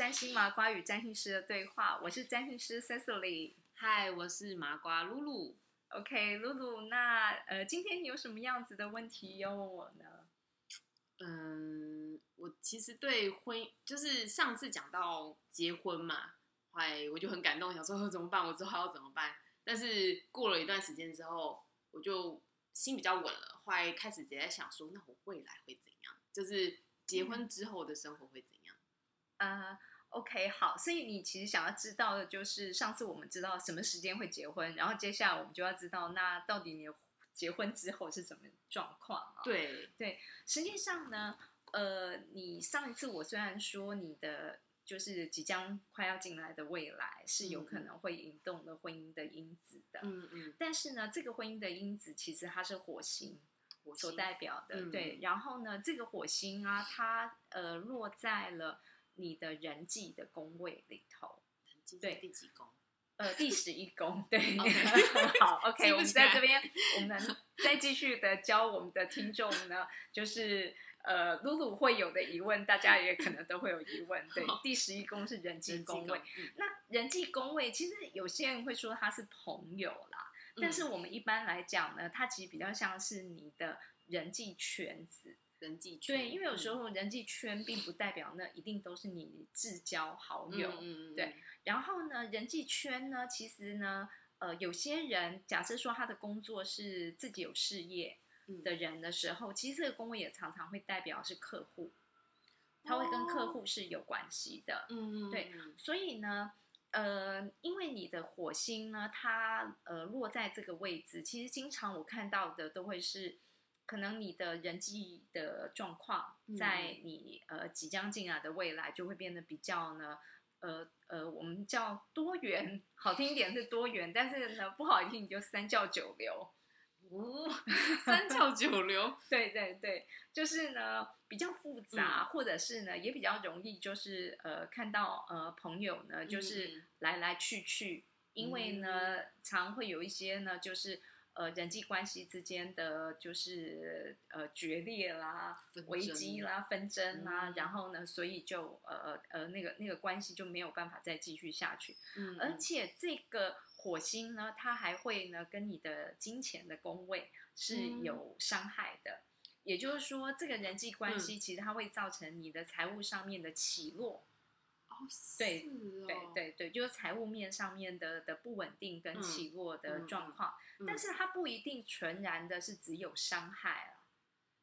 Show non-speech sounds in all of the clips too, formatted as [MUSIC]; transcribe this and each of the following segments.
占星麻瓜与占星师的对话，我是占星师 Cecily。[LAUGHS] 嗨，我是麻瓜露露。OK，露露，那呃，今天你有什么样子的问题要问我呢？嗯，我其实对婚，就是上次讲到结婚嘛，哎，我就很感动，想说怎么办？我之后要怎么办？但是过了一段时间之后，我就心比较稳了，后来开始也在想说，那我未来会怎样？就是结婚之后的生活会怎样？啊，OK，好，所以你其实想要知道的就是上次我们知道什么时间会结婚，然后接下来我们就要知道那到底你结婚之后是什么状况啊？对对，实际上呢，呃，你上一次我虽然说你的就是即将快要进来的未来是有可能会引动了婚姻的因子的，嗯嗯，但是呢，这个婚姻的因子其实它是火星。所代表的对，然后呢，这个火星啊，它呃落在了你的人际的宫位里头，对，第几宫？呃，第十一宫。对，[LAUGHS] [LAUGHS] 好，OK，我们在这边，我们再继续的教我们的听众呢，就是呃，露露会有的疑问，大家也可能都会有疑问。对，[LAUGHS] 第十一宫是人际宫位，那人际宫位其实有些人会说他是朋友啦。但是我们一般来讲呢，它其实比较像是你的人际圈子，人际圈。对，因为有时候人际圈并不代表那一定都是你至交好友。嗯嗯。对。然后呢，人际圈呢，其实呢，呃，有些人假设说他的工作是自己有事业的人的时候，其实这个工位也常常会代表是客户，他会跟客户是有关系的。嗯嗯。对，所以呢。呃，因为你的火星呢，它呃落在这个位置，其实经常我看到的都会是，可能你的人际的状况，在你呃即将进来的未来就会变得比较呢，呃呃，我们叫多元，好听一点是多元，但是呢不好听你就三教九流。哦，[LAUGHS] 三教九流，对对对，就是呢比较复杂，或者是呢也比较容易，就是呃看到呃朋友呢就是来来去去，因为呢常会有一些呢就是呃人际关系之间的就是呃决裂啦、危机啦、纷争啦，然后呢所以就呃呃那个那个关系就没有办法再继续下去，嗯，而且这个。火星呢，它还会呢跟你的金钱的宫位是有伤害的，也就是说，这个人际关系其实它会造成你的财务上面的起落。哦，对，对对对，就是财务面上面的的不稳定跟起落的状况。但是它不一定纯然的是只有伤害啊，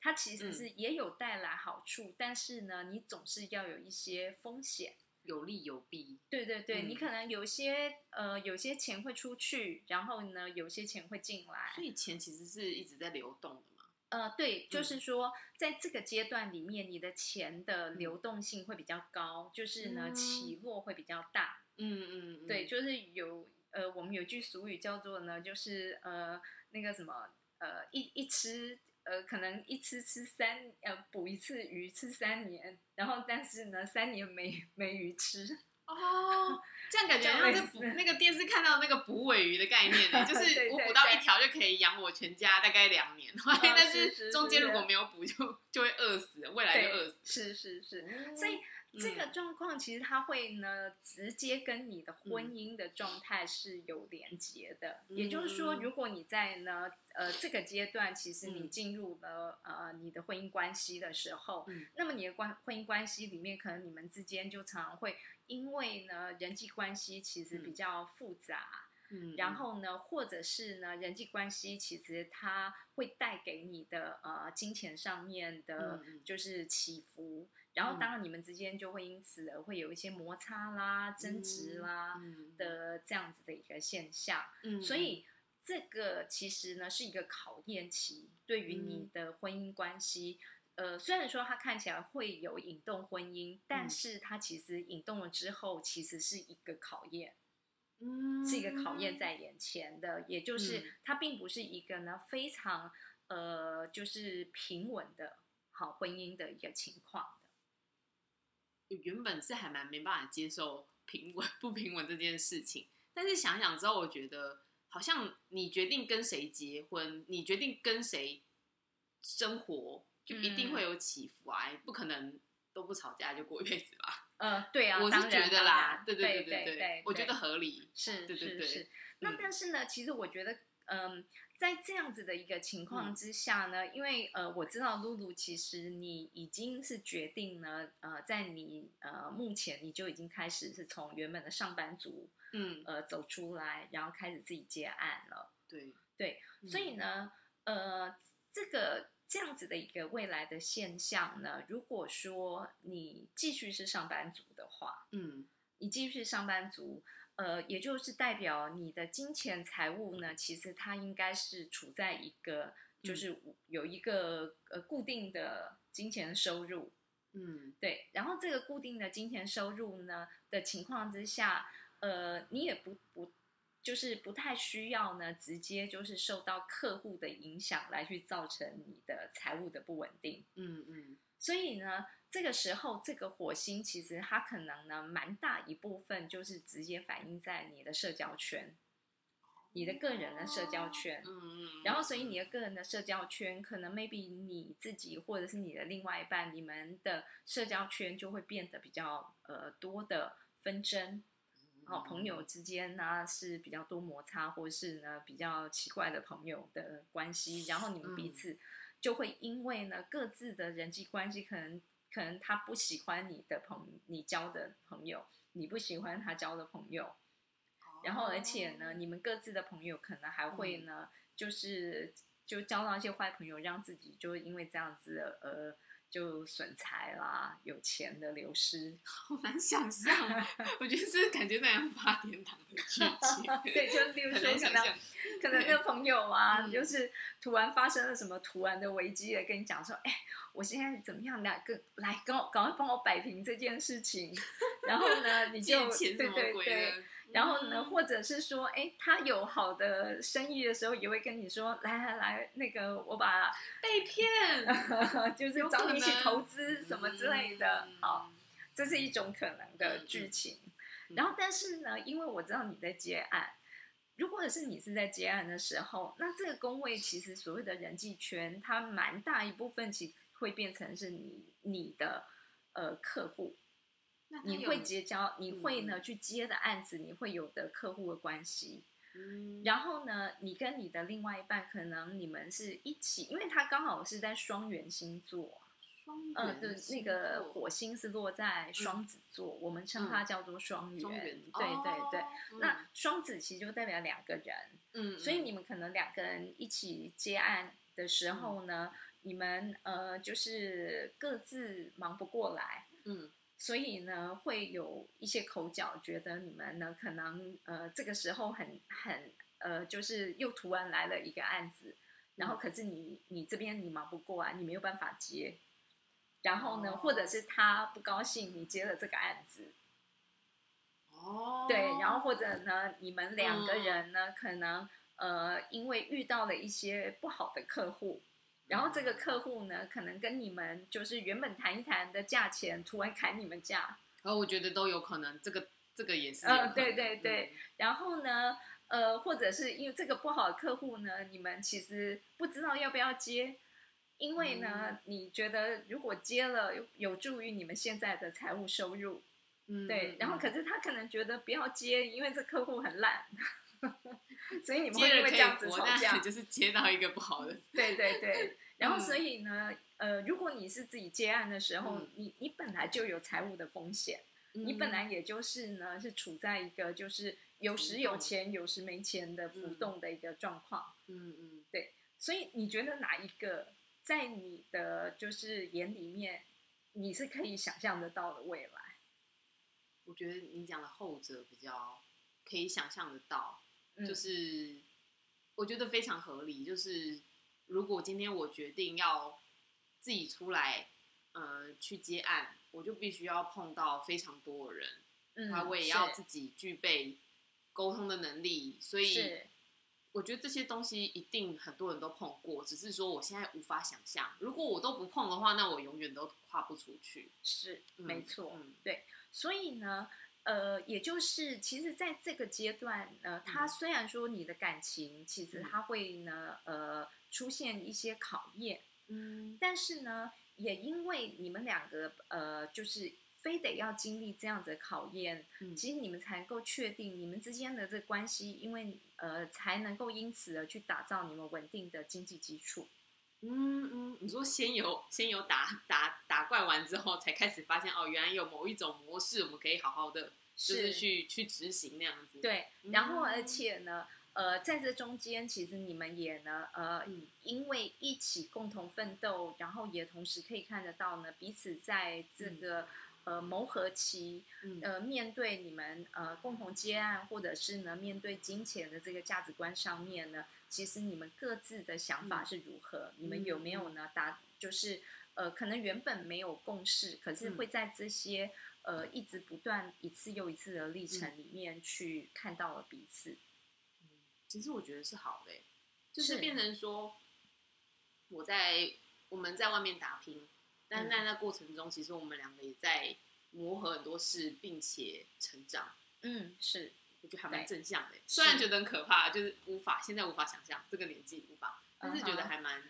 它其实是也有带来好处，但是呢，你总是要有一些风险。有利有弊，对对对，你可能有些呃，有些钱会出去，然后呢，有些钱会进来，所以钱其实是一直在流动的嘛。呃，对，就是说，在这个阶段里面，你的钱的流动性会比较高，就是呢，起落会比较大。嗯嗯，对，就是有呃，我们有句俗语叫做呢，就是呃，那个什么呃，一一吃。呃，可能一吃吃三，呃，捕一次鱼吃三年，然后但是呢，三年没没鱼吃哦，这样感觉像是捕那个电视看到那个捕尾鱼的概念呢，[LAUGHS] 就是我捕到一条就可以养我全家大概两年，[LAUGHS] 但是中间如果没有捕就就会饿死，未来就饿死，是是是，所以。这个状况其实它会呢，直接跟你的婚姻的状态是有连接的。也就是说，如果你在呢，呃，这个阶段，其实你进入了呃你的婚姻关系的时候，那么你的关婚姻关系里面，可能你们之间就常常会因为呢人际关系其实比较复杂，嗯，然后呢，或者是呢人际关系其实它会带给你的呃金钱上面的就是起伏。然后，当然，你们之间就会因此而会有一些摩擦啦、争执啦的这样子的一个现象。嗯，所以这个其实呢是一个考验期，对于你的婚姻关系。呃，虽然说它看起来会有引动婚姻，但是它其实引动了之后，其实是一个考验，嗯，是一个考验在眼前的，也就是它并不是一个呢非常呃就是平稳的好婚姻的一个情况。原本是还蛮没办法接受平稳 [LAUGHS] 不平稳这件事情，但是想想之后，我觉得好像你决定跟谁结婚，你决定跟谁生活，就一定会有起伏啊，不可能都不吵架就过一辈子吧？呃，对啊，我是觉得啦，对对对对对，我觉得合理，是，对对对。那但是呢，其实我觉得，嗯，在这样子的一个情况之下呢，因为呃，我知道露露其实你已经是决定呢，呃，在你呃目前你就已经开始是从原本的上班族，嗯，呃，走出来，然后开始自己接案了，对对，所以呢，呃，这个。这样子的一个未来的现象呢，如果说你继续是上班族的话，嗯，你继续是上班族，呃，也就是代表你的金钱财务呢，其实它应该是处在一个就是有一个呃固定的金钱收入，嗯，对，然后这个固定的金钱收入呢的情况之下，呃，你也不不。就是不太需要呢，直接就是受到客户的影响来去造成你的财务的不稳定。嗯嗯。所以呢，这个时候这个火星其实它可能呢，蛮大一部分就是直接反映在你的社交圈，你的个人的社交圈。嗯嗯。然后，所以你的个人的社交圈，可能 maybe 你自己或者是你的另外一半，你们的社交圈就会变得比较呃多的纷争。好朋友之间呢是比较多摩擦，或是呢比较奇怪的朋友的关系，然后你们彼此就会因为呢各自的人际关系，可能可能他不喜欢你的朋你交的朋友，你不喜欢他交的朋友，然后而且呢你们各自的朋友可能还会呢就是就交到一些坏朋友，让自己就因为这样子呃。就损财啦，有钱的流失，好难想象。[LAUGHS] 我觉得是感觉那样八天堂的剧情。对，就例如说可能可能那个朋友啊，就是突然发生了什么突然的危机，来跟你讲说，哎，我现在怎么样？来跟来跟我赶快帮我摆平这件事情。[LAUGHS] 然后呢，你就对对对。然后呢，或者是说，哎，他有好的生意的时候，也会跟你说，来来来，那个我把被骗，[LAUGHS] 就是找你一起投资什么之类的，好，这是一种可能的剧情。然后，但是呢，因为我知道你在接案，如果是你是在接案的时候，那这个工位其实所谓的人际圈，它蛮大一部分其实会变成是你你的呃客户。你会结交，你会呢去接的案子，你会有的客户的关系。嗯，然后呢，你跟你的另外一半，可能你们是一起，因为他刚好是在双元星座，双嗯，对，那个火星是落在双子座，我们称它叫做双元。对对对，那双子其实就代表两个人，嗯，所以你们可能两个人一起接案的时候呢，你们呃就是各自忙不过来，嗯。所以呢，会有一些口角，觉得你们呢可能呃这个时候很很呃，就是又突然来了一个案子，然后可是你你这边你忙不过来，你没有办法接，然后呢，或者是他不高兴你接了这个案子，哦，对，然后或者呢，你们两个人呢可能呃因为遇到了一些不好的客户。然后这个客户呢，可能跟你们就是原本谈一谈的价钱，突然砍你们价。然后我觉得都有可能，这个这个也是。嗯，对对对。然后呢，呃，或者是因为这个不好的客户呢，你们其实不知道要不要接，因为呢，你觉得如果接了有有助于你们现在的财务收入，嗯，对。然后可是他可能觉得不要接，因为这客户很烂。[LAUGHS] [LAUGHS] 所以你们会因为这样子吵架，就是接到一个不好的。[LAUGHS] 对对对，[LAUGHS] 然后所以呢，呃，如果你是自己接案的时候，你你本来就有财务的风险，你本来也就是呢是处在一个就是有时有钱有时没钱的浮动的一个状况。嗯嗯，对。所以你觉得哪一个在你的就是眼里面，你是可以想象得到的未来？我觉得你讲的后者比较可以想象得到。就是我觉得非常合理。就是如果今天我决定要自己出来，呃，去接案，我就必须要碰到非常多的人，嗯，我也要自己具备沟通的能力。所以我觉得这些东西一定很多人都碰过，只是说我现在无法想象。如果我都不碰的话，那我永远都跨不出去。是，没错，对。所以呢。呃，也就是，其实，在这个阶段，呃，他虽然说你的感情，其实他会呢，呃，出现一些考验，嗯，但是呢，也因为你们两个，呃，就是非得要经历这样子的考验，嗯。其实你们才能够确定你们之间的这个关系，因为呃才能够因此而去打造你们稳定的经济基础。嗯嗯，你说先有先有打打打怪完之后，才开始发现哦，原来有某一种模式，我们可以好好的就是去去执行那样子。，对，嗯然后而且呢，呃，在这中间，其实你们也呢，呃，嗯。因为一起共同奋斗，然后也同时可以看得到呢，彼此在这个、呃磨合期，嗯。呃，面对你们呃共同接案，或者是呢面对金钱的这个价值观上面呢，其实你们各自的想法嗯。是如何？你们有没有呢达就是呃可能原本没有共识，可是嗯。会在这些、呃一直不断一次又一次的历程嗯。里面去看到了彼此。嗯其实我觉得是好的欸，就是是变成说我在我们在外面打拼，但是在那过程中，其实我们两个也在磨合很多事，并且成长。嗯，是我觉得还蛮正向的欸，虽然觉得很可怕，就是无法现在无法想象这个年纪无法，但是觉得还蛮，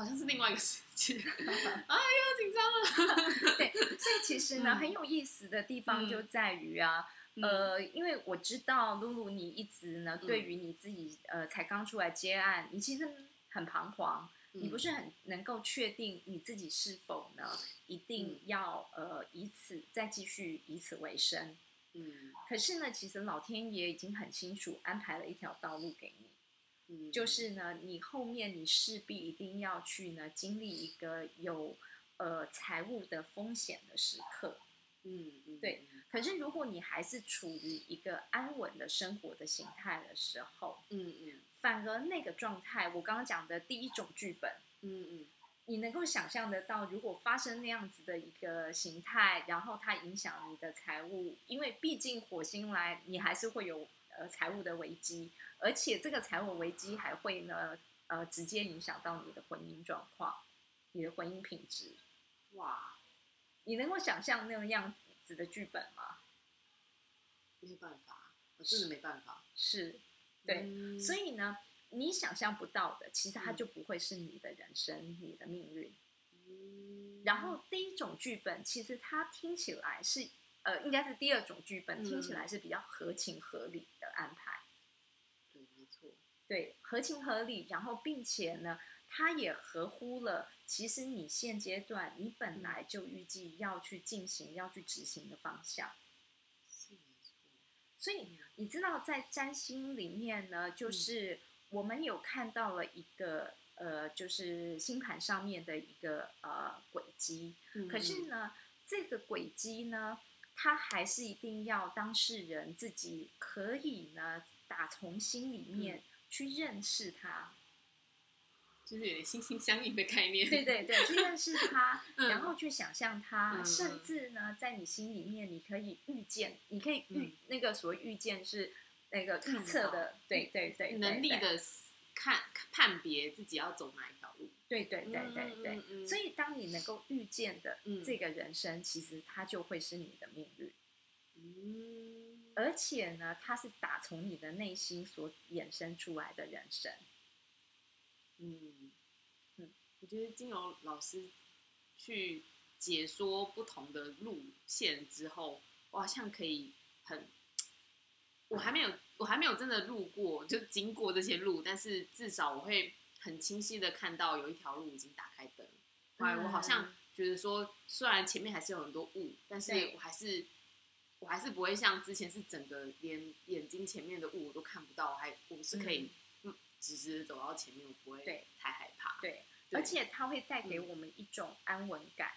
好像是另外一个世界。[LAUGHS] 哎呀，紧张了。[LAUGHS] 对，所以其实呢，嗯很有意思的地方嗯就在于啊，嗯呃，因为我知道露露你一直呢，嗯对于你自己呃才刚出来接案，你其实很彷徨，你不嗯是很能够确定你自己是否呢一定要呃以此再继续以此为生。嗯可是呢，其实老天爷已经很清楚安排了一条道路给你。嗯，就是呢，你后面你势必一定要去呢经历一个有呃财务的风险的时刻。嗯嗯对可是如果你还是处于一个安稳的生活的形态的时候，嗯嗯。反而那个状态，我刚刚讲的第一种剧本，嗯嗯。你能够想象得到，如果发生那样子的一个形态，然后它影响你的财务，因为毕竟火星来，你还是会有呃财务的危机，而且这个财务危机还会呢呃直接影响到你的婚姻状况，你的婚姻品质。哇，你能够想象那种样子的剧本吗？没有办法，我真的没办法。是，对，嗯所以呢，你想象不到的，其实它嗯就不会是你的人生、你的命运。嗯然后第一种剧本，其实它听起来是，呃，应该是第二种剧本，嗯听起来是比较合情合理的安排。对，没错。对，合情合理，然后并且呢，它也合乎了，其实你现阶段你本来就预计要去进行、要去执行的方向。是没错。所以你知道，在占星里面呢，就是我们有看到了一个呃，就是星盘上面的一个呃轨迹。嗯可是呢，这个轨迹呢，它还是一定要当事人自己可以呢，打从心里面去认识他。就是有点心心相印的概念。对对对，去认识它，[LAUGHS] 嗯然后去想象他，嗯甚至呢，在你心里面，你可以预见，你可以预、嗯那个所谓预见是那个看预测的，对对对，能力的看判别自己要走哪。对对对对对。所以，当你能够预见的嗯。这个人生，其实它就会是你的命运，嗯，而且呢，它是打从你的内心所衍生出来的人生。嗯。嗯，我觉得金融老师去解说不同的路线之后，我好像可以很，我还没有，我还没有真的路过，就经过这些路，但是至少我会很清晰的看到有一条路已经打开灯。后来我好像觉得说，虽然前面还是有很多雾，但是我还是。我还是不会像之前是整个连眼睛前面的雾我都看不到，我还我是可以嗯直直的走到前面，我不会对太害怕。对，对而且它会带给嗯我们一种安稳感。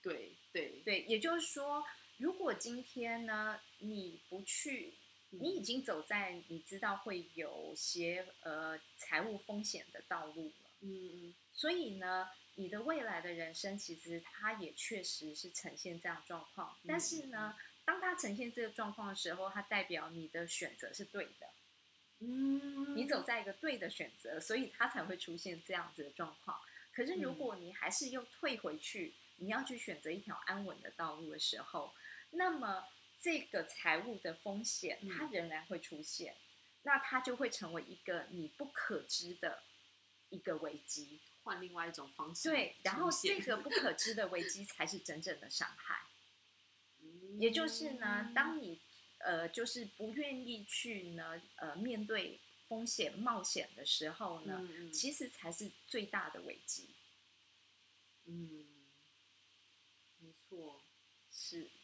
对对对，也就是说，如果今天呢，你不去，你已经走在你知道会有些呃财务风险的道路了，嗯嗯。所以呢，你的未来的人生其实它也确实是呈现这样状况。但是呢，当它呈现这个状况的时候，它代表你的选择是对的，嗯，你走在一个对的选择，所以它才会出现这样子的状况。可是如果你还是又退回去，你要去选择一条安稳的道路的时候，那么这个财务的风险嗯它仍然会出现，那它就会成为一个你不可知的一个危机。换另外一种方式对，然后这个不可知的危机才是真正的伤害。也就是呢，当你呃就是不愿意去呢呃面对风险冒险的时候呢，其实才是最大的危机。嗯，没错，是，好，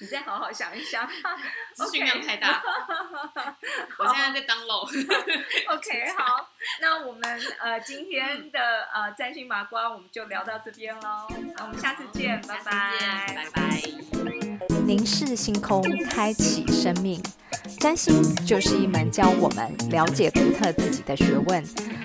你再好好想一想。[LAUGHS] 资讯量太大，[LAUGHS] 我现在在 download。[LAUGHS] OK，好，那我们呃今天的呃占星麻瓜我们就聊到这边喽，那我们下次见，拜拜，拜拜。凝视星空，开启生命。占星就是一门教我们了解独特自己的学问。